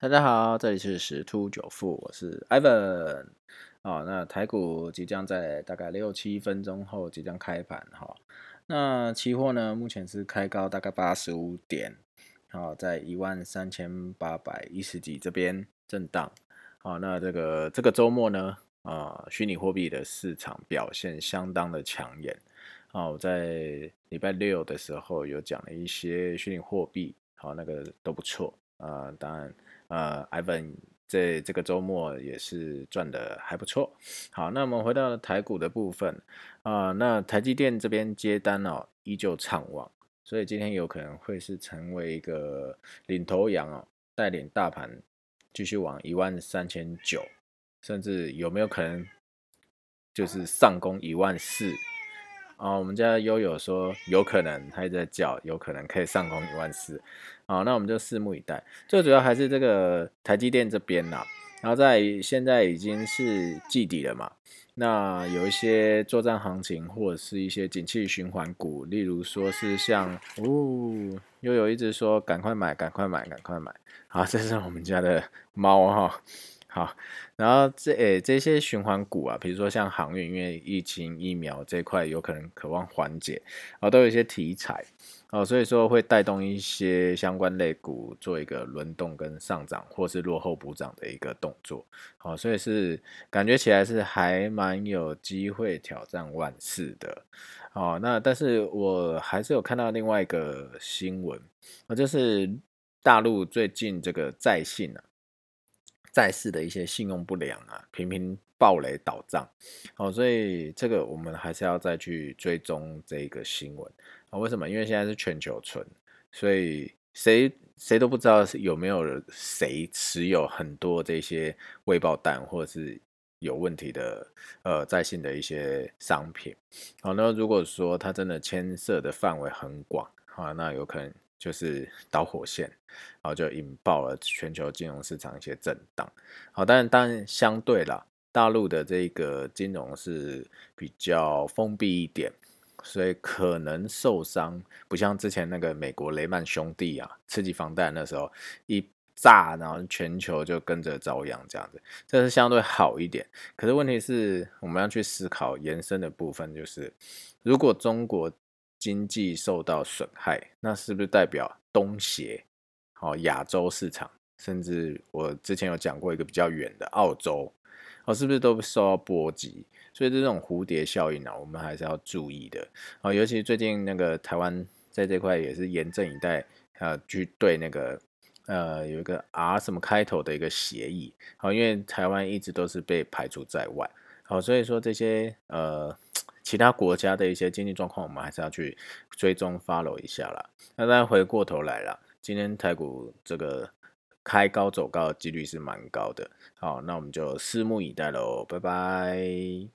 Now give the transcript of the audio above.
大家好，这里是十突九富，我是 Ivan。哦，那台股即将在大概六七分钟后即将开盘哈。那期货呢，目前是开高大概八十五点，好，在一万三千八百一十几这边震荡。好，那这个这个周末呢，啊，虚拟货币的市场表现相当的抢眼。好，我在礼拜六的时候有讲了一些虚拟货币，好，那个都不错啊，当然。呃，Ivan 这个周末也是赚的还不错。好，那我们回到台股的部分啊，那台积电这边接单哦，依旧畅旺，所以今天有可能会是成为一个领头羊哦，带领大盘继续往一万三千九，甚至有没有可能就是上攻一万四？啊，我们家悠悠说有可能，他也在叫，有可能可以上攻一万四。好，那我们就拭目以待。最主要还是这个台积电这边呐，然后在现在已经是季底了嘛，那有一些作战行情或者是一些景气循环股，例如说是像哦，悠悠一直说赶快买，赶快买，赶快买。好，这是我们家的猫哈。好，然后这诶这些循环股啊，比如说像航运，因为疫情疫苗这块有可能渴望缓解，啊，都有一些题材，哦，所以说会带动一些相关类股做一个轮动跟上涨，或是落后补涨的一个动作，好，所以是感觉起来是还蛮有机会挑战万事的，哦，那但是我还是有看到另外一个新闻，啊，就是大陆最近这个在信啊。在世的一些信用不良啊，频频暴雷倒账，哦，所以这个我们还是要再去追踪这个新闻啊。为什么？因为现在是全球存，所以谁谁都不知道有没有谁持有很多这些未爆弹或者是有问题的呃在信的一些商品。好，那如果说它真的牵涉的范围很广啊，那有可能。就是导火线，然后就引爆了全球金融市场一些震荡。好，但当然相对啦，大陆的这个金融是比较封闭一点，所以可能受伤不像之前那个美国雷曼兄弟啊，刺激房贷那时候一炸，然后全球就跟着遭殃这样子，这是相对好一点。可是问题是，我们要去思考延伸的部分，就是如果中国。经济受到损害，那是不是代表东协、好亚洲市场，甚至我之前有讲过一个比较远的澳洲，哦，是不是都受到波及？所以这种蝴蝶效应啊，我们还是要注意的。哦，尤其最近那个台湾在这块也是严阵以待，呃，去对那个呃有一个 R 什么开头的一个协议，好，因为台湾一直都是被排除在外，好，所以说这些呃。其他国家的一些经济状况，我们还是要去追踪 follow 一下啦。那再回过头来啦，今天台股这个开高走高的几率是蛮高的。好，那我们就拭目以待喽，拜拜。